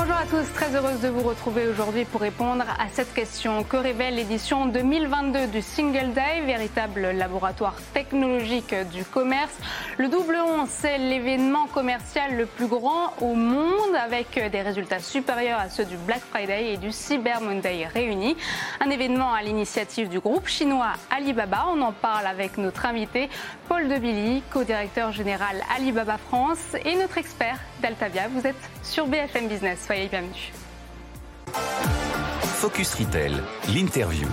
Bonjour à tous, très heureuse de vous retrouver aujourd'hui pour répondre à cette question. Que révèle l'édition 2022 du Single Day, véritable laboratoire technologique du commerce Le double 11, c'est l'événement commercial le plus grand au monde avec des résultats supérieurs à ceux du Black Friday et du Cyber Monday réunis. Un événement à l'initiative du groupe chinois Alibaba. On en parle avec notre invité Paul Debilly, co-directeur général Alibaba France et notre expert d'Altavia. Vous êtes sur BFM Business. Soyez bienvenus. Focus Retail, l'interview.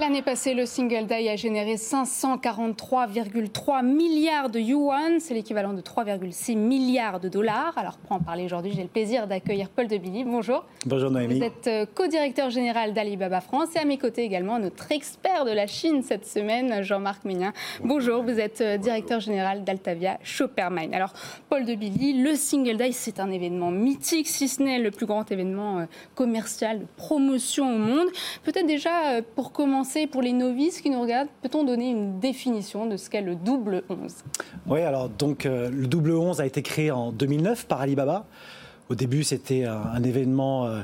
L'année passée, le Single Day a généré 543,3 milliards de yuan, c'est l'équivalent de 3,6 milliards de dollars. Alors pour en parler aujourd'hui, j'ai le plaisir d'accueillir Paul Debilly. Bonjour. Bonjour Noémie. Vous êtes euh, co-directeur général d'Alibaba France et à mes côtés également notre expert de la Chine cette semaine, Jean-Marc Ménin. Bonjour, vous êtes euh, directeur général d'Altavia Shoppermine. Alors Paul Debilly, le Single Day, c'est un événement mythique, si ce n'est le plus grand événement euh, commercial de promotion au monde. Peut-être déjà pour commencer, pour les novices qui nous regardent, peut-on donner une définition de ce qu'est le double 11 Oui, alors donc euh, le double 11 a été créé en 2009 par Alibaba. Au début, c'était un, événement euh,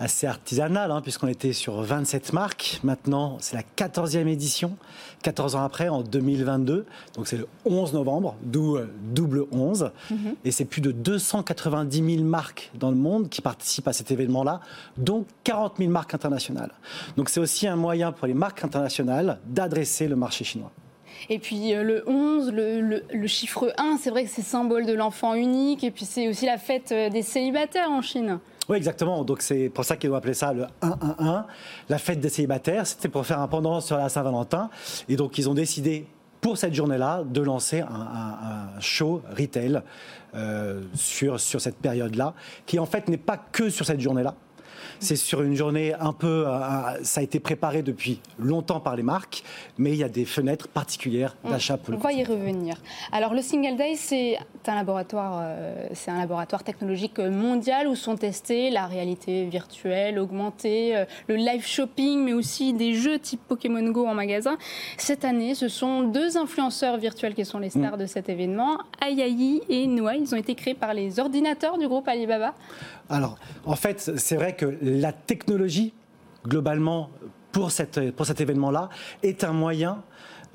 assez artisanal, hein, puisqu'on était sur 27 marques. Maintenant, c'est la 14e édition, 14 ans après, en 2022. Donc, c'est le 11 novembre, d'où euh, double 11. Mm-hmm. Et c'est plus de 290 000 marques dans le monde qui participent à cet événement-là, dont 40 000 marques internationales. Donc, c'est aussi un moyen pour les marques internationales d'adresser le marché chinois. Et puis euh, le 11, le, chiffre 1, c'est vrai que c'est symbole de l'enfant unique. Et puis c'est aussi la fête euh, des célibataires en Chine. Oui, exactement. Donc c'est pour ça qu'ils ont appelé ça le 1-1-1, la fête des célibataires. C'était pour faire un pendant sur la Saint-Valentin. Et donc ils ont décidé pour cette journée-là de lancer un, show retail euh, sur, sur cette période-là, qui en fait n'est pas que sur cette journée-là. C'est sur une journée un peu. Euh, ça a été préparé depuis longtemps par les marques, mais il y a des fenêtres particulières mm. d'achat pour le On va y revenir. Alors, le Single Day, c'est un laboratoire, euh, c'est un laboratoire technologique mondial où sont testés la réalité virtuelle, augmentée, euh, le live shopping, mais aussi des jeux type Pokémon Go en magasin. Cette année, ce sont deux influenceurs virtuels qui sont les stars mm. de cet événement, Ayayi et Noah. Ils ont été créés par les ordinateurs du groupe Alibaba. Alors, en fait, c'est vrai que la technologie, globalement, pour, pour cet événement-là, est un moyen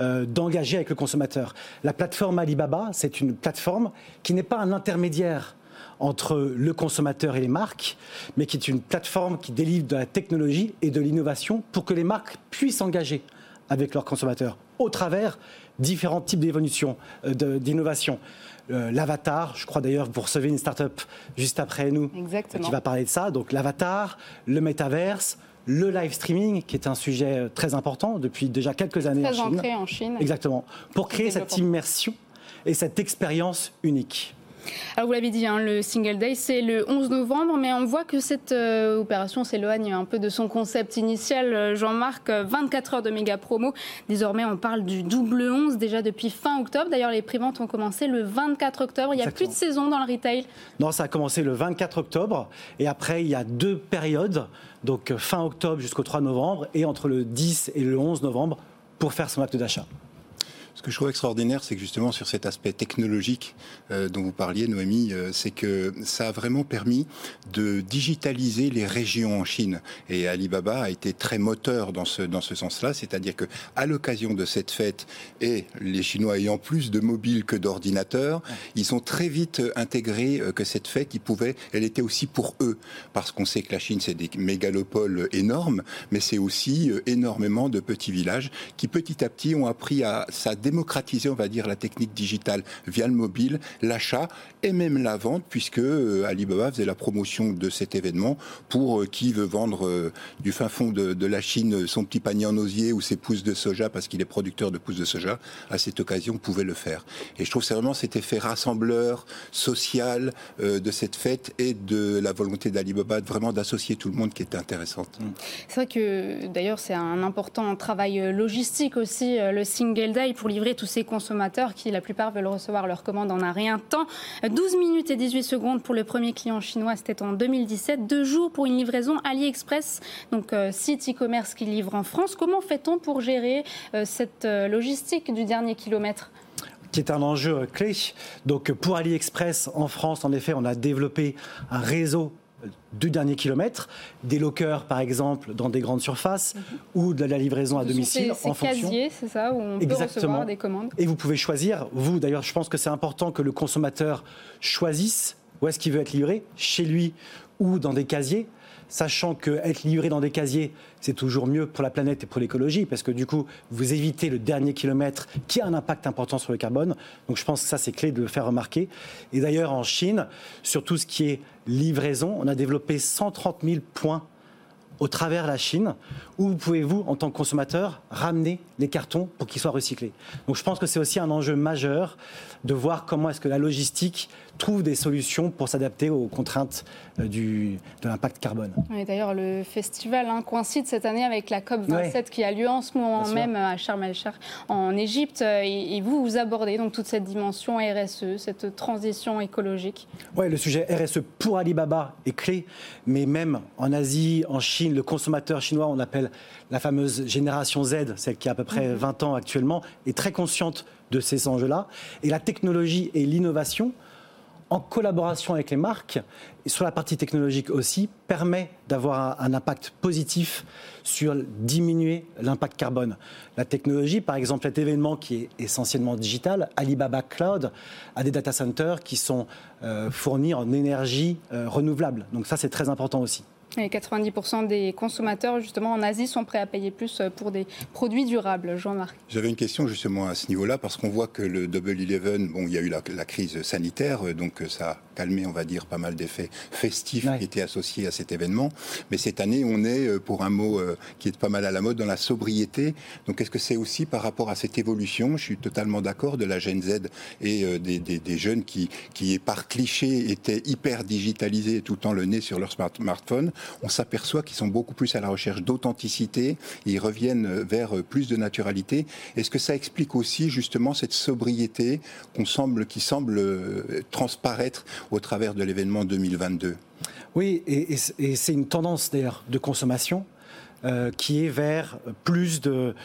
euh, d'engager avec le consommateur. La plateforme Alibaba, c'est une plateforme qui n'est pas un intermédiaire entre le consommateur et les marques, mais qui est une plateforme qui délivre de la technologie et de l'innovation pour que les marques puissent engager avec leurs consommateurs au travers différents types d'évolutions, euh, d'innovation. Euh, l'avatar. Je crois d'ailleurs que vous recevez une start-up juste après nous qui va parler de ça. Donc l'avatar, le métaverse, le live streaming, qui est un sujet euh, très important depuis déjà quelques années en Chine. en Chine. Exactement. Pour créer cette immersion et cette expérience unique. Alors vous l'avez dit, hein, le Single Day, c'est le 11 novembre, mais on voit que cette euh, opération s'éloigne un peu de son concept initial. Euh, Jean-Marc, 24 euh, heures de méga promo. Désormais, on parle du double 11 déjà depuis fin octobre. D'ailleurs, les préventes ont commencé le 24 octobre. Il n'y a plus de saison dans le retail Non, ça a commencé le 24 octobre. Et après, il y a deux périodes. Donc fin octobre jusqu'au 3 novembre et entre le 10 et le 11 novembre pour faire son acte d'achat. Ce que je trouve extraordinaire, c'est que justement sur cet aspect technologique euh, dont vous parliez, Noémie, euh, c'est que ça a vraiment permis de digitaliser les régions en Chine. Et Alibaba a été très moteur dans ce, dans ce sens-là, c'est-à-dire que à l'occasion de cette fête, et les Chinois ayant plus de mobiles que d'ordinateurs, ils sont très vite euh, que cette fête, ils pouvaient, elle était aussi pour eux, parce qu'on sait que la Chine, c'est des mégalopoles énormes, mais c'est aussi énormément de petits villages qui petit à petit ont appris à sa démocratiser, on va dire, la technique digitale via le mobile, l'achat et même la vente, puisque euh, Alibaba faisait la promotion de cet événement pour euh, qui veut vendre euh, du fin fond de, la Chine son petit panier en osier ou ses pousses de soja parce qu'il est producteur de pousses de soja. À cette occasion, pouvait le faire. Et je trouve c'est vraiment cet effet rassembleur social de cette fête et de la volonté d'Alibaba vraiment d'associer tout le monde qui est intéressante. C'est vrai que d'ailleurs c'est un important travail logistique aussi le single day pour pour tous ces consommateurs qui, la plupart, veulent recevoir leur commande en un rien temps. 12 minutes et 18 secondes pour le premier client chinois, c'était en 2017. Deux jours pour une livraison AliExpress, donc euh, site e-commerce qui livre en France. Comment fait-on pour gérer euh, cette euh, logistique du dernier kilomètre? Qui est un enjeu clé. Donc pour AliExpress en France, en effet, on a développé un réseau du dernier kilomètre, des lockers par exemple dans des grandes surfaces mhm. ou de la livraison à domicile en fonction. c'est ça, où on peut recevoir des commandes. Et vous pouvez choisir, vous d'ailleurs, je pense que c'est important que le consommateur choisisse où est-ce qu'il veut être livré, chez lui ou dans des casiers sachant qu'être livré dans des casiers, c'est toujours mieux pour la planète et pour l'écologie, parce que du coup, vous évitez le dernier kilomètre qui a un impact important sur le carbone. Donc je pense que ça, c'est clé de le faire remarquer. Et d'ailleurs, en Chine, sur tout ce qui est livraison, on a développé 130 000 points au travers la Chine, où vous pouvez, vous, en tant que consommateur, ramener les cartons pour qu'ils soient recyclés. Donc je pense que c'est aussi un enjeu majeur de voir comment est-ce que la logistique trouve des solutions pour s'adapter aux contraintes du, de l'impact carbone. D'ailleurs, le festival hein, coïncide cette année avec la COP27 qui a lieu en ce moment même à Sharm el-Sheikh en Égypte. Et, vous, vous abordez donc toute cette dimension RSE, cette transition écologique. Oui, le sujet RSE pour Alibaba est clé, mais même en Asie, en Chine, le consommateur chinois, on appelle la fameuse génération Z, celle qui a à peu près 20 mhm. ans actuellement, est très consciente de ces enjeux-là. Et la technologie et l'innovation, en collaboration avec les marques, sur la partie technologique aussi, permet d'avoir un, impact positif sur diminuer l'impact carbone. La technologie, par exemple, cet événement qui est essentiellement digital, Alibaba Cloud, a des data centers qui sont euh, fournis en énergie euh, renouvelable. Donc ça, c'est très important aussi. Et 90% des consommateurs, justement, en Asie, sont prêts à payer plus pour des produits durables. Jean-Marc. J'avais une question justement à ce niveau-là, parce qu'on voit que le Double Eleven, bon, il y a eu la, crise sanitaire, donc ça a calmé, on va dire, pas mal d'effets festifs qui étaient associés à cet événement. Mais cette année, on est, euh, pour un mot euh, qui est pas mal à la mode, dans la sobriété. Donc est-ce que c'est aussi par rapport à cette évolution, je suis totalement d'accord, de la Gen Z et euh, des, des, jeunes qui, qui, par cliché, étaient hyper digitalisés tout le temps le nez sur leur smartphone on s'aperçoit qu'ils sont beaucoup plus à la recherche d'authenticité, ils reviennent vers plus de naturalité. Est-ce que ça explique aussi justement cette sobriété qui semble euh, transparaître au travers de l'événement 2022 Oui, et, c'est une tendance d'ailleurs de consommation. Euh, qui est vers plus de,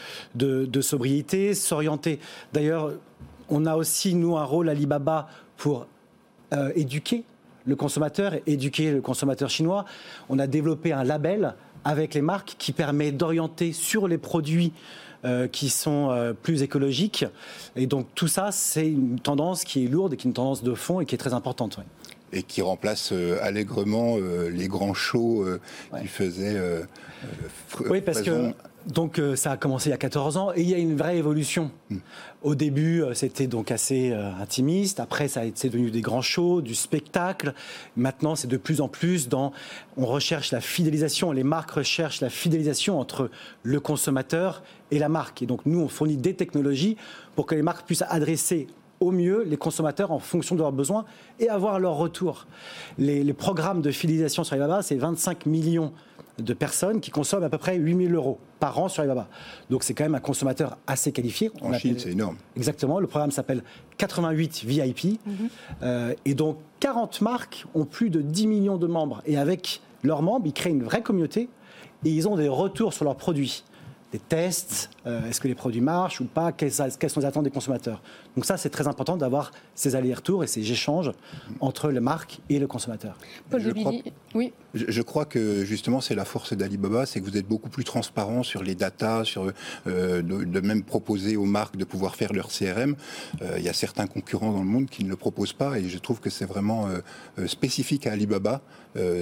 sobriété, s'orienter. D'ailleurs, on a aussi, nous, un rôle Alibaba pour euh, éduquer le consommateur, éduquer le consommateur chinois. On a développé un label avec les marques qui permet d'orienter sur les produits euh, qui sont euh, plus écologiques. Et donc tout ça, c'est une tendance qui est lourde et qui est une tendance de fond et qui est très importante. Et qui remplace euh, allègrement les grands shows qui faisaient. oui, parce que donc euh, ça a commencé il y a 14 ans et il y a une vraie évolution. Hmm. Au début, euh, c'était donc assez euh, intimiste. Après, ça été devenu des grands shows, du spectacle. Maintenant, c'est de plus en plus dans. On recherche la fidélisation. Les marques recherchent la fidélisation entre le consommateur et la marque. Et donc, nous, on fournit des technologies pour que les marques puissent adresser au mieux les consommateurs en fonction de leurs besoins et avoir leur retour. Les, les programmes de fidélisation sur Alibaba, c'est 25 millions de personnes qui consomment à peu près 8000 euros par an sur Alibaba. Donc c'est quand même un consommateur assez qualifié. En Chine, c'est énorme. Exactement. Le programme s'appelle 88 VIP. Mhm. Euh, et donc 40 marques ont plus de 10 millions de membres. Et avec leurs membres, ils créent une vraie communauté et ils ont des retours sur leurs produits des tests, euh, est-ce que les produits marchent ou pas, quelles, sont les attentes des consommateurs. Donc ça, c'est très important d'avoir ces allers-retours et ces échanges entre les marques et le consommateur. Paul je, crois, oui. Je, crois que justement, c'est la force d'Alibaba, c'est que vous êtes beaucoup plus transparent sur les datas, sur euh, de, même proposer aux marques de pouvoir faire leur CRM. Euh, il y a certains concurrents dans le monde qui ne le proposent pas et je trouve que c'est vraiment spécifique à Alibaba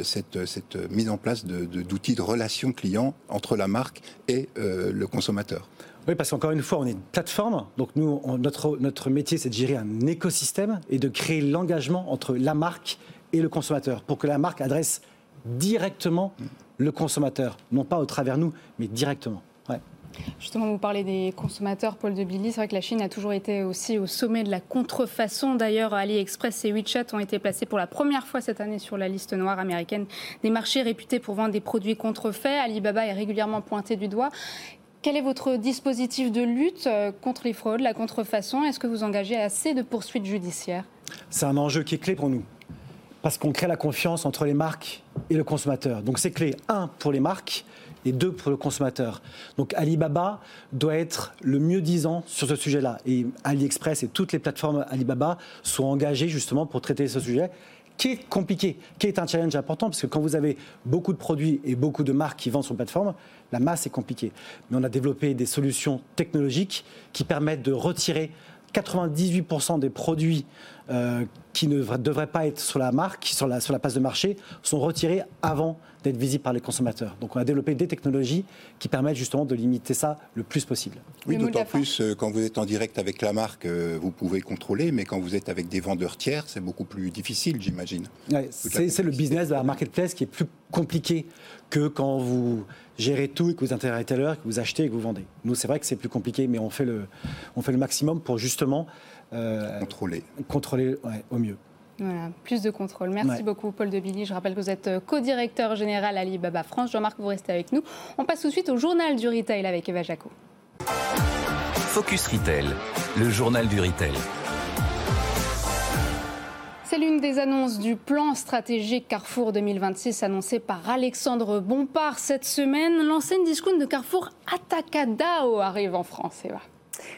cette, cette, mise en place d'outils de, de, relation client entre la marque et le consommateur. Oui, parce qu'encore une fois, on est une plateforme. Donc nous, notre, notre métier, c'est de gérer un écosystème et de créer l'engagement entre la marque et le consommateur pour que la marque adresse directement le consommateur, non pas au travers nous, mais directement. Justement, vous parlez des consommateurs, Paul de Billy. C'est vrai que la Chine a toujours été aussi au sommet de la contrefaçon. D'ailleurs, AliExpress et WeChat ont été placés pour la première fois cette année sur la liste noire américaine des marchés réputés pour vendre des produits contrefaits. Alibaba est régulièrement pointé du doigt. quel est votre dispositif de lutte contre les fraudes, la contrefaçon? Est-ce que vous engagez assez de poursuites judiciaires? C'est un enjeu qui est clé pour nous parce qu'on crée la confiance entre les marques et le consommateur. Donc c'est clé, un, pour les marques, et deux, pour le consommateur. Donc Alibaba doit être le mieux disant sur ce sujet-là. Et AliExpress et toutes les plateformes Alibaba sont engagées justement pour traiter ce sujet qui est compliqué, qui est un challenge important, parce que quand vous avez beaucoup de produits et beaucoup de marques qui vendent sur plateforme, la masse est compliquée. Mais on a développé des solutions technologiques qui permettent de retirer 98% des produits euh, qui ne devraient pas être sur la marque, sur la, sur la place de marché, sont retirés avant d'être visibles par les consommateurs. Donc on a développé des technologies qui permettent justement de limiter ça le plus possible. Oui, d'autant plus euh, quand vous êtes en direct avec la marque, euh, vous pouvez contrôler, mais quand vous êtes avec des vendeurs tiers, c'est beaucoup plus difficile, j'imagine. c'est le business de la marketplace qui est plus compliqué que quand vous gérez tout et que vous intéressez à l'heure, que vous achetez et que vous vendez. Nous, c'est vrai que c'est plus compliqué, mais on fait le, on fait le maximum pour justement euh, contrôler, contrôler au mieux. Voilà, plus de contrôle. Merci beaucoup, Paul de Billy. Je rappelle que vous êtes euh, co-directeur général Alibaba France. Jean-Marc, vous restez avec nous. On passe tout de suite au journal du retail avec Eva Jaco. Focus Retail, le journal du retail. L'une des annonces du plan stratégique Carrefour 2026 annoncé par Alexandre Bompard cette semaine. L'enseigne discount de Carrefour Atacadao arrive en France.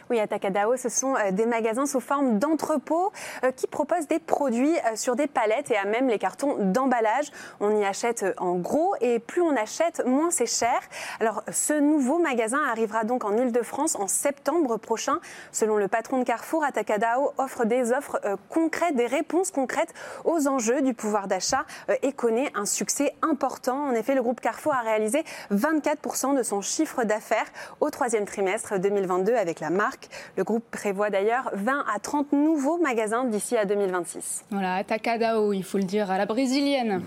Oui, à Takadao, ce sont euh, des magasins sous forme d'entrepôts euh, qui proposent des produits euh, sur des palettes et à même les cartons d'emballage. On y achète en gros et plus on achète, moins c'est cher. Alors, ce nouveau magasin arrivera donc en Ile-de-France en septembre prochain. Selon le patron de Carrefour, Atacadao offre des offres concrètes, des réponses concrètes aux enjeux du pouvoir d'achat et connaît un succès important. En effet, le groupe Carrefour a réalisé 24% de son chiffre d'affaires au troisième trimestre 2022 avec la marque. Le groupe prévoit d'ailleurs 20 à 30 nouveaux magasins d'ici à 2026. Voilà, Takadao, il faut le dire, à la brésilienne.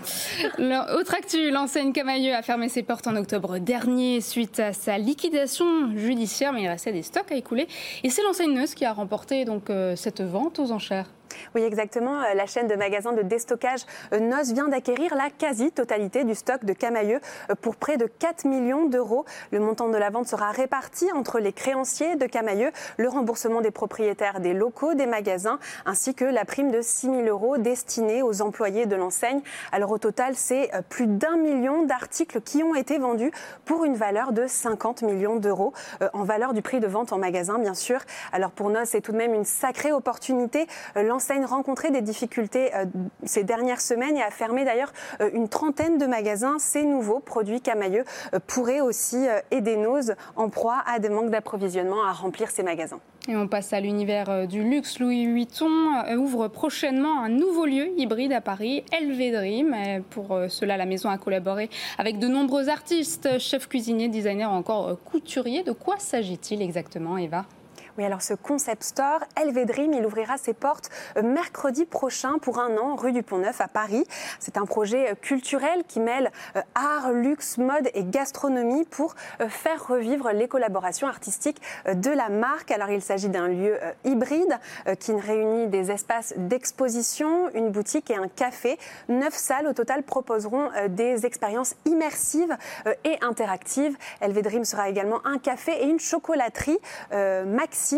Autre actu, l'enseigne Camailleux a fermé ses portes en octobre dernier suite à sa liquidation judiciaire, mais il restait des stocks à écouler. Et c'est l'enseigne Neus qui a remporté donc euh, cette vente aux enchères. Oui, exactement. Euh, la chaîne de magasins de déstockage euh, NOS vient d'acquérir la quasi-totalité du stock de Camailleux euh, pour près de 4 millions d'euros. Le montant de la vente sera réparti entre les créanciers de Camailleux, le remboursement des propriétaires des locaux des magasins, ainsi que la prime de 6 000 euros destinée aux employés de l'enseigne. Alors au total, c'est plus d'un million d'articles qui ont été vendus pour une valeur de 50 millions d'euros, en valeur du prix de vente en magasin, bien sûr. Alors pour NOS, c'est tout de même une sacrée opportunité l'enseigne rencontré des difficultés euh, ces dernières semaines et a fermé d'ailleurs euh, une trentaine de magasins. Ces nouveaux produits Camailleux euh, pourraient aussi aider Nose en proie à des manques d'approvisionnement à remplir ces magasins. Et on passe à l'univers du luxe. Louis Vuitton ouvre prochainement un nouveau lieu hybride à Paris, LV Dream. Pour cela, la maison a collaboré avec de nombreux artistes, chefs cuisiniers, designers, encore couturiers. De quoi s'agit-il exactement, Eva? Oui, alors ce concept store, LV Dream, il ouvrira ses portes euh, mercredi prochain pour un an, rue du Pont-Neuf à Paris. C'est un projet euh, culturel qui mêle euh, art, luxe, mode et gastronomie pour faire revivre les collaborations artistiques de la marque. Alors il s'agit d'un lieu hybride qui réunit des espaces d'exposition, une boutique et un café. Neuf salles au total proposeront des expériences immersives et interactives. LV Dream sera également un café et une chocolaterie.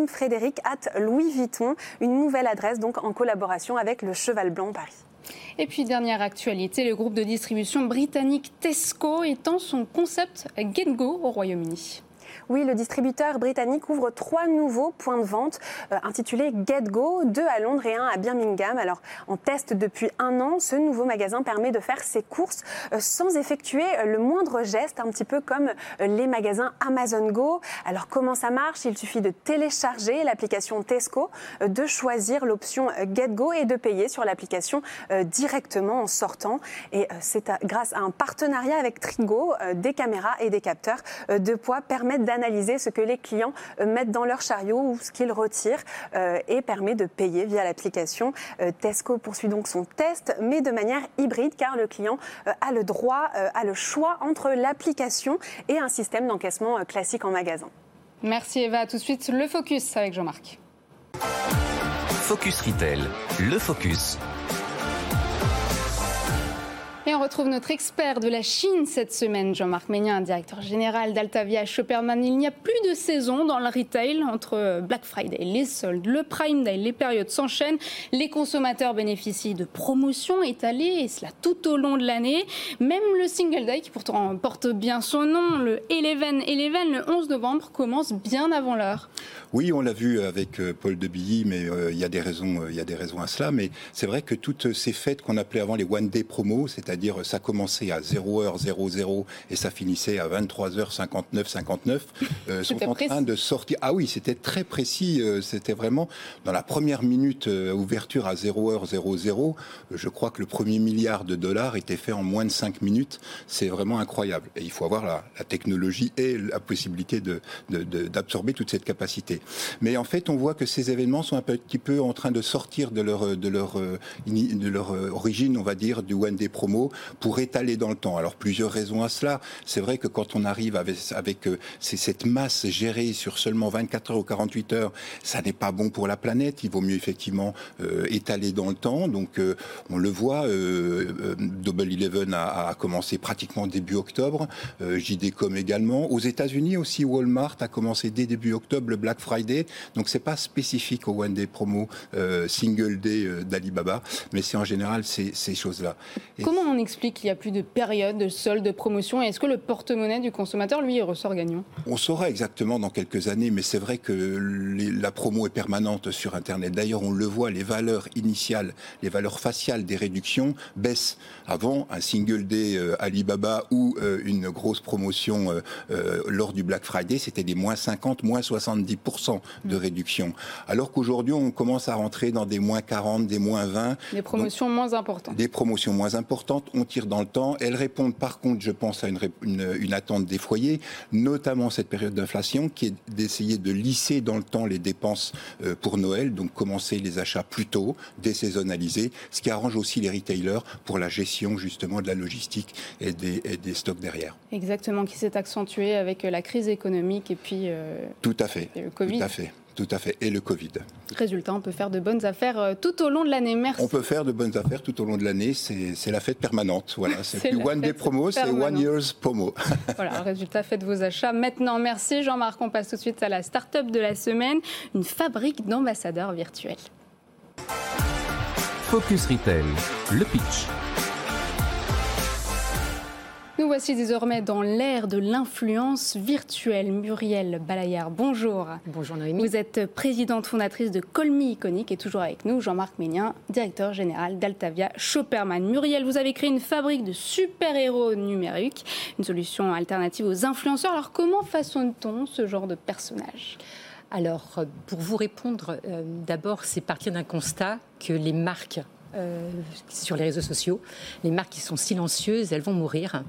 Frédéric at Louis Vuitton. Une nouvelle adresse donc en collaboration avec le Cheval Blanc Paris. Et puis dernière actualité, le groupe de distribution britannique Tesco étend son concept GetGo au Royaume-Uni. Oui, le distributeur britannique ouvre trois nouveaux points de vente euh, intitulés GetGo, deux à Londres et un à Birmingham. Alors, en test depuis un an, ce nouveau magasin permet de faire ses courses euh, sans effectuer euh, le moindre geste, un petit peu comme les magasins Amazon Go. Alors, comment ça marche? Il suffit de télécharger l'application Tesco, de choisir l'option GetGo et de payer sur l'application directement en sortant. Et c'est grâce à un partenariat avec Trigo, des caméras et des capteurs de poids permettent d'analyser analyser ce que les clients euh, mettent dans leur chariot ou ce qu'ils retirent euh, et permet de payer via l'application. Euh, Tesco poursuit donc son test, mais de manière hybride car le client a le droit, a le choix entre l'application et un système d'encaissement classique en magasin. Merci Eva. Tout de suite, le focus avec Jean-Marc. Focus Retail, le focus. On retrouve notre expert de la Chine cette semaine, Jean-Marc Ménien, directeur général d'Altavia Shopperman. Il n'y a plus de saison dans le retail entre Black Friday, les soldes, le Prime Day, les périodes s'enchaînent. Les consommateurs bénéficient de promotions étalées et cela tout au long de l'année. Même le Single Day, qui pourtant porte bien son nom, le Eleven Eleven, le 11 novembre, commence bien avant l'heure. Oui, on l'a vu avec euh, Paul Debilly, mais euh, euh, il y a des raisons à cela. Mais c'est vrai que toutes ces fêtes qu'on appelait avant les one day promos, c'est-à-dire ça commençait à 0h00 et ça finissait à 23h59 59, sont en train de sortir. Ah oui, c'était très précis. c'était vraiment dans la première minute ouverture à 0h00. Je crois que le premier milliard de dollars était fait en moins de 5 minutes. C'est vraiment incroyable. Et il faut avoir la, technologie et la possibilité d'absorber de, toute cette capacité. Mais en fait, on voit que ces événements sont un petit peu en train de sortir de leur, de leur, de leur origine, on va dire, du one day pour étaler dans le temps. Alors, plusieurs raisons à cela. C'est vrai que quand on arrive avec, avec euh, cette masse gérée sur seulement 24 heures ou 48 heures, ça n'est pas bon pour la planète. Il vaut mieux effectivement euh, étaler dans le temps. Donc, euh, on le voit, Double Eleven a, a, commencé pratiquement début octobre, JDCom également. Aux États-Unis aussi, Walmart a commencé dès début octobre le Black Friday. Donc c'est pas spécifique au One Day Promo euh, Single Day euh, d'Alibaba, mais c'est en général ces, choses-là. Comment on explique qu'il n'y a plus de période de solde, de promotion Est-ce que le porte-monnaie du consommateur, lui, ressort gagnant? On saura exactement dans quelques années, mais c'est vrai que la promo est permanente sur Internet. D'ailleurs, on le voit, les valeurs initiales, les valeurs faciales des réductions baissent. Avant, un Single Day euh, Alibaba ou une grosse promotion lors du Black Friday, c'était des moins 50, moins 70 de réduction. Alors qu'aujourd'hui, on commence à rentrer dans des moins 40, des moins 20. Des promotions moins importantes. Des promotions moins importantes. On tire dans le temps. Elles répondent par contre, je pense, à une, une, attente des foyers, notamment cette période d'inflation qui est d'essayer de lisser dans le temps les dépenses euh, pour Noël, donc commencer les achats plus tôt, désaisonnaliser, ce qui arrange aussi les retailers pour la gestion justement de la logistique et des, des stocks derrière. Exactement, qui s'est accentué avec la crise économique et puis... Euh, Tout à fait. Tout à fait. Tout à fait. Et le Covid. Résultat, on peut faire de bonnes affaires euh, tout au long de l'année. Merci. On peut faire de bonnes affaires tout au long de l'année. C'est la fête permanente. Voilà. C'est plus one day promo, c'est one year's promo. voilà, résultat, faites vos achats maintenant. Merci Jean-Marc. On passe tout de suite à la start-up de la semaine, une fabrique d'ambassadeurs virtuels. Focus Retail, le pitch. Nous voici désormais dans l'ère de l'influence virtuelle. Muriel Balayard, bonjour. Bonjour Noémie. Vous êtes présidente fondatrice de Colmi Iconique et toujours avec nous Jean-Marc Ménien, directeur général d'Altavia Shopperman. Muriel, vous avez créé une fabrique de super-héros numériques, une solution alternative aux influenceurs. Alors comment façonne-t-on ce genre de personnage? Alors, pour vous répondre, euh, d'abord, c'est partir d'un constat que les marques euh, sur les réseaux sociaux. Les marques qui sont silencieuses, elles vont mourir.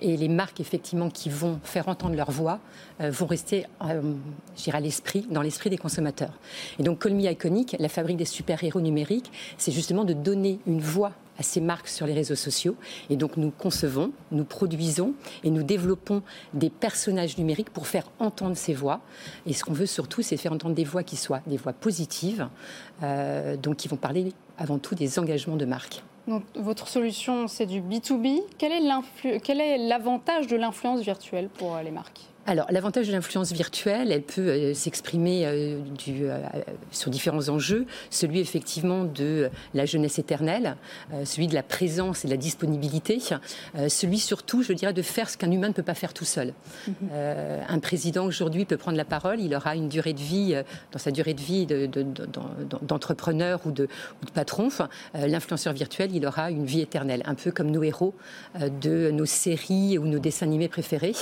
Et les marques, effectivement, qui vont faire entendre leur voix, euh, vont rester, euh, l'esprit, dans l'esprit des consommateurs. Et donc, Colmy Iconic, la fabrique des super-héros numériques, c'est justement de donner une voix à ces marques sur les réseaux sociaux. Et donc nous concevons, nous produisons et nous développons des personnages numériques pour faire entendre ces voix. Et ce qu'on veut surtout, c'est faire entendre des voix qui soient des voix positives, euh, donc qui vont parler avant tout des engagements de marque. Donc, votre solution, c'est du B2B. Quel est l'avantage de l'influence virtuelle pour les marques? Alors, l'avantage de l'influence virtuelle, elle peut euh, s'exprimer euh, euh, sur différents enjeux. Celui, effectivement, de la jeunesse éternelle, celui de la présence et de la disponibilité, celui, surtout, je dirais, de faire ce qu'un humain ne peut pas faire tout seul. Mhm. un président, aujourd'hui, peut prendre la parole, il aura une durée de vie, dans sa durée de vie d'entrepreneur ou, de, ou de patron. L'influenceur virtuel, il aura une vie éternelle, un peu comme nos héros de nos séries ou nos dessins animés préférés.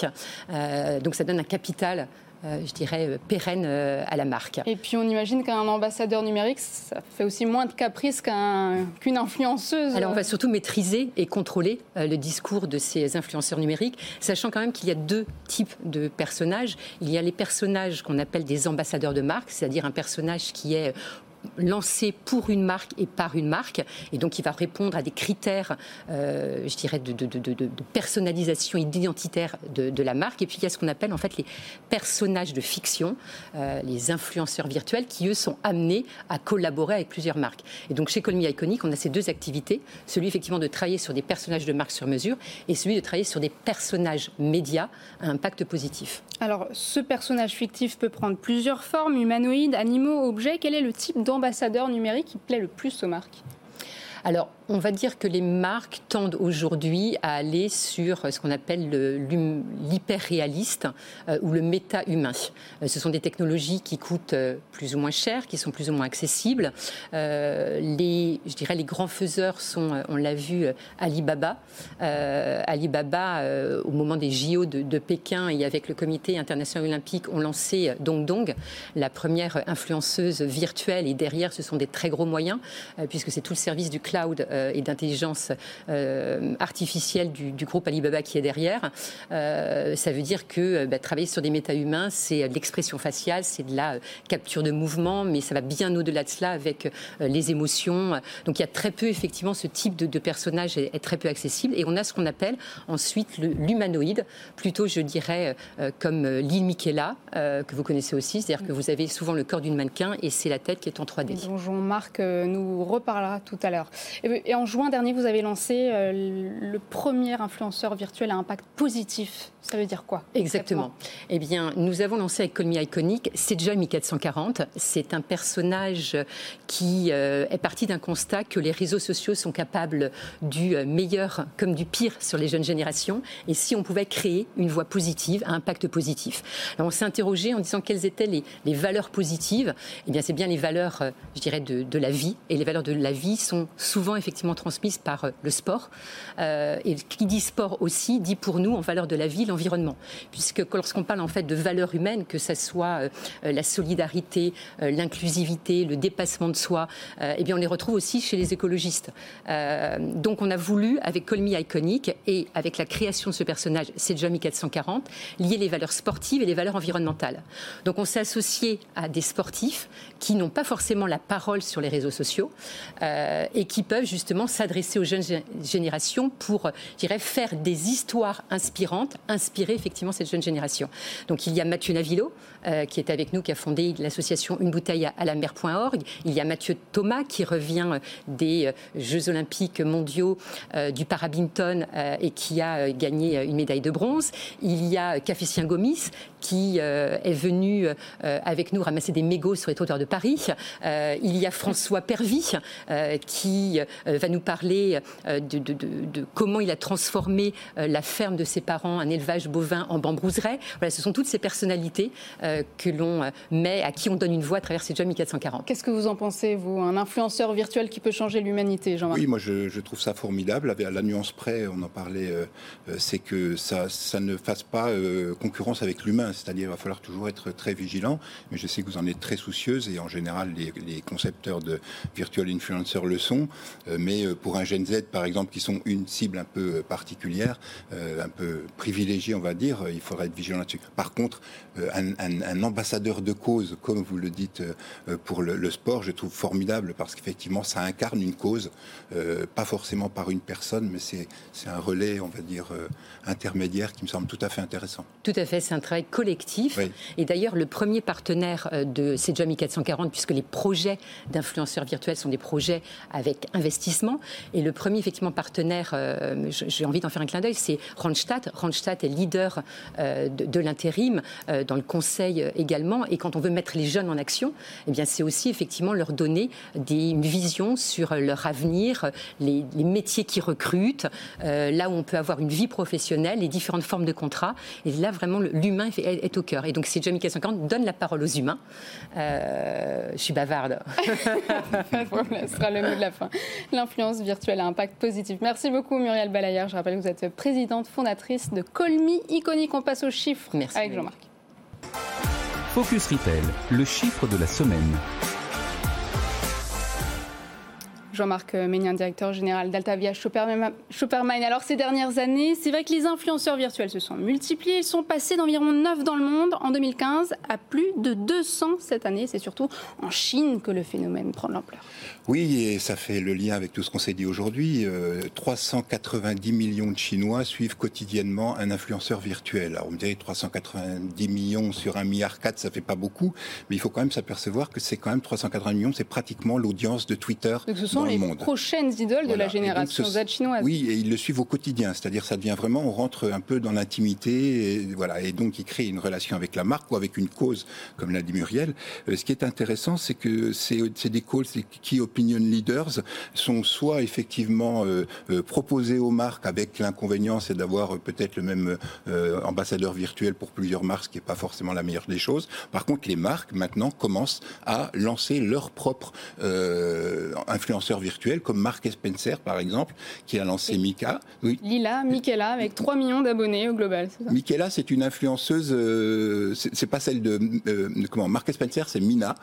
donc, ça donne un capital euh, je dirais, euh, pérenne euh, à la marque. Et puis on imagine qu'un ambassadeur numérique, ça fait aussi moins de caprice qu'une influenceuse. Alors on va surtout maîtriser et contrôler le discours de ces influenceurs numériques, sachant quand même qu'il y a deux types de personnages. Il y a les personnages qu'on appelle des ambassadeurs de marque, c'est-à-dire un personnage qui est lancé pour une marque et par une marque, et donc il va répondre à des critères, euh, je dirais, de, personnalisation identitaire de, la marque. Et puis il y a ce qu'on appelle en fait les personnages de fiction, euh, les influenceurs virtuels, qui eux sont amenés à collaborer avec plusieurs marques. Et donc chez Colmy Iconic, on a ces deux activités, celui effectivement de travailler sur des personnages de marque sur mesure et celui de travailler sur des personnages médias à impact positif. Alors ce personnage fictif peut prendre plusieurs formes, humanoïdes, animaux, objets. Quel est le type d'ambassadeur numérique qui plaît le plus aux marques? On va dire que les marques tendent aujourd'hui à aller sur ce qu'on appelle l'hyper-réaliste euh, ou le méta-humain. Euh, ce sont des technologies qui coûtent euh, plus ou moins cher, qui sont plus ou moins accessibles. les, je dirais les grands faiseurs sont, on l'a vu, Alibaba. Alibaba, au moment des JO de, Pékin et avec le comité international olympique, ont lancé Dong la première influenceuse virtuelle. Et derrière, ce sont des très gros moyens, puisque c'est tout le service du cloud et d'intelligence euh, artificielle du, groupe Alibaba qui est derrière. Euh, ça veut dire que bah, travailler sur des méta-humains, c'est de l'expression faciale, c'est de la capture de mouvement, mais ça va bien au-delà de cela avec les émotions. Donc il y a très peu, effectivement, ce type de, personnage est, très peu accessible. Et on a ce qu'on appelle ensuite l'humanoïde, plutôt, je dirais, comme l'île Michaela, que vous connaissez aussi, c'est-à-dire que vous avez souvent le corps d'une mannequin et c'est la tête qui est en 3D. Dont Jean-Marc nous reparlera tout à l'heure. Et en juin dernier, vous avez lancé euh, le premier influenceur virtuel à impact positif. Ça veut dire quoi Exactement. Eh bien, nous avons lancé avec Colmy Iconic Seja 440. C'est un personnage qui euh, est parti d'un constat que les réseaux sociaux sont capables du euh, meilleur comme du pire sur les jeunes générations. Et si on pouvait créer une voie positive, un impact positif. Alors, on s'est interrogé en disant quelles étaient les, valeurs positives. Eh bien, c'est bien les valeurs, je dirais, de, la vie. Et les valeurs de la vie sont souvent effectivement transmise par euh, le sport. Euh, et qui dit sport aussi dit pour nous en valeur de la vie puisque lorsqu'on parle en fait de valeurs humaines, que ce soit euh, la solidarité, l'inclusivité, le dépassement de soi, eh bien on les retrouve aussi chez les écologistes. donc on a voulu avec Colmy Iconic et avec la création de ce personnage, c'est Jamie 440, lier les valeurs sportives et les valeurs environnementales. Donc on s'est associé à des sportifs qui n'ont pas forcément la parole sur les réseaux sociaux et qui peuvent justement s'adresser aux jeunes générations pour, je dirais, faire des histoires inspirantes, inspirer effectivement cette jeune génération. Donc il y a Mathieu Navillo, euh, qui est avec nous, qui a fondé l'association Une bouteille à la mer.org. Il y a Mathieu Thomas, qui revient euh, des euh, Jeux olympiques mondiaux du parabinton et qui a gagné une médaille de bronze. Il y a Cafécien Gomis, qui est venu avec nous ramasser des mégots sur les trottoirs de Paris. il y a François Pervy, qui va nous parler de, comment il a transformé la ferme de ses parents, un élevage bovin en bambrouserais. Voilà, ce sont toutes ces personnalités que l'on met, à qui on donne une voix à travers ces jeux 1440. Qu'est-ce que vous en pensez, vous Un influenceur virtuel qui peut changer l'humanité, Jean-Marc? Oui, moi je, trouve ça formidable. À la nuance près, on en parlait, euh, euh, c'est que ça, ça ne fasse pas euh, concurrence avec l'humain. C'est-à-dire qu'il va falloir toujours être très vigilant. Mais je sais que vous en êtes très soucieuse et en général, les, concepteurs de virtual influencers le sont. mais pour un Gen Z, par exemple, qui sont une cible un peu particulière, un peu privilégiée, on va dire, il faudra être vigilant là-dessus. Par contre, un, un, un ambassadeur de cause, comme vous le dites euh, pour le, sport, je trouve formidable parce qu'effectivement, ça incarne une cause, euh, pas forcément par une personne, mais c'est un relais, on va dire, euh, intermédiaire qui me semble tout à fait intéressant. Tout à fait, c'est un travail collectif. Et d'ailleurs, le premier partenaire de CJAMI 440, puisque les projets d'influenceurs virtuels sont des projets avec investissement, et le premier, effectivement, partenaire, j'ai envie d'en faire un clin d'œil, c'est Randstad. Randstad est leader de, de l'intérim dans le conseil euh, également. Et quand on veut mettre les jeunes en action, eh bien, c'est aussi effectivement leur donner des, une vision sur leur avenir, les, métiers qui recrutent, euh, là où on peut avoir une vie professionnelle, les différentes formes de contrats. Et là, vraiment, l'humain est, au cœur. Et donc, c'est Jamie 50 donne la parole aux humains. Euh, je suis bavarde. Ce sera le mot de la fin. L'influence virtuelle a un impact positif. Merci beaucoup, Muriel Balayer. Je rappelle que vous êtes présidente fondatrice de Colmy Iconique. On passe aux chiffres Merci avec Jean-Marc. Focus Retail, le chiffre de la semaine. Jean-Marc Ménien, directeur général d'Altavia Shoppermine. Alors ces dernières années, c'est vrai que les influenceurs virtuels se sont multipliés. Ils sont passés d'environ 9 dans le monde en 2015 à plus de 200 cette année. C'est surtout en Chine que le phénomène prend de l'ampleur. Oui, et ça fait le lien avec tout ce qu'on s'est dit aujourd'hui. 390 euh, millions de Chinois suivent quotidiennement un influenceur virtuel. Alors on me dirait 390 millions sur un milliard 4, ça fait pas beaucoup, mais il faut quand même s'apercevoir que c'est quand même 380 millions, c'est pratiquement l'audience de Twitter Donc ce sont les prochaines idoles de la génération Z chinoise. Oui, et ils le suivent au quotidien, c'est-à-dire ça devient vraiment, on rentre un peu dans l'intimité, et voilà, et donc ils créent une relation avec la marque ou avec une cause, comme l'a dit Muriel. Euh, ce qui est intéressant, c'est que c'est des causes qui opinion leaders sont soit effectivement euh, euh, proposés aux marques avec l'inconvénient, c'est d'avoir euh, peut-être le même ambassadeur virtuel pour plusieurs marques, ce qui n'est pas forcément la meilleure des choses. Par contre, les marques maintenant commencent à lancer leur propre influenceur virtuel, comme Mark Spencer par exemple, qui a lancé Mika. Oui. Lila, Michaela, avec 3 millions d'abonnés au global. Michaela, c'est une influenceuse, c'est pas celle de, comment Mark Spencer, c'est Mina,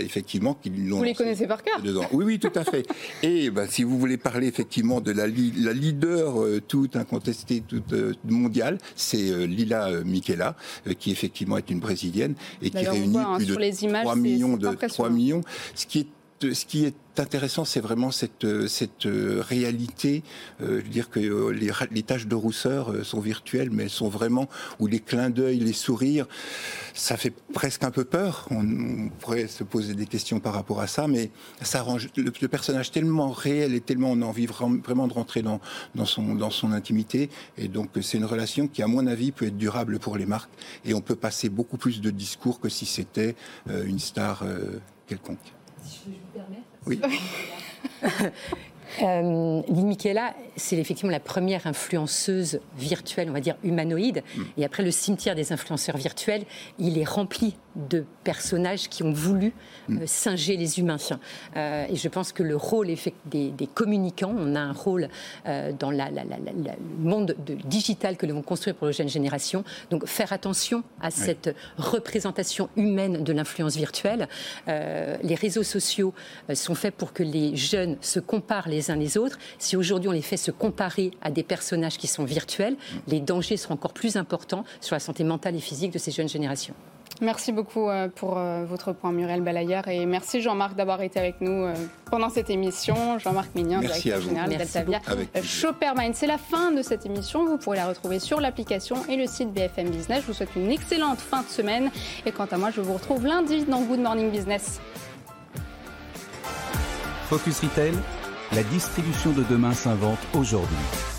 effectivement, qui l'ont. Vous les connaissez par cœur oui, oui, tout à fait. Et bah, si vous voulez parler effectivement de la, la leader euh, toute incontestée, toute euh, mondiale, c'est euh, Lila Michela, qui effectivement est une brésilienne et qui réunit hein, plus de 3 millions de 3 millions, ce qui est ce qui est intéressant, c'est vraiment cette, euh, cette euh, réalité. Euh, je veux dire que les, les tâches de rousseur sont virtuelles, mais elles sont vraiment où les clins d'œil, les sourires, ça fait presque un peu peur. On, pourrait se poser des questions par rapport à ça, mais ça rend le, personnage tellement réel et tellement on a envie vraiment de rentrer dans, dans, son, dans son intimité. Et donc, c'est une relation qui, à mon avis, peut être durable pour les marques. Et on peut passer beaucoup plus de discours que si c'était une star quelconque. Si je me permettre. Oui. Euh, Michela, c'est effectivement la première influenceuse virtuelle, on va dire humanoïde. Mm. Et après le cimetière des influenceurs virtuels, il est rempli de personnages qui ont voulu mm. euh, singer les humains. Euh, et je pense que le rôle des, des communicants, on a un rôle euh, dans le monde digital que nous allons construire pour les jeunes générations. Donc faire attention à cette représentation humaine de l'influence virtuelle. les réseaux sociaux sont faits pour que les jeunes se comparent les uns les autres. Si aujourd'hui on les fait se comparer à des personnages qui sont virtuels, mm. les dangers seront encore plus importants sur la santé mentale et physique de ces jeunes générations. Merci beaucoup euh, pour euh, votre point, Muriel Balayer. Et merci Jean-Marc d'avoir été avec nous euh, pendant cette émission. Jean-Marc Mignon, directeur général d'Altavia Shoppermine. C'est la fin de cette émission. Vous pourrez la retrouver sur l'application et le site BFM Business. Je vous souhaite une excellente fin de semaine. Et quant à moi, je vous retrouve lundi dans Good Morning Business. Focus Retail, la distribution de demain s'invente aujourd'hui.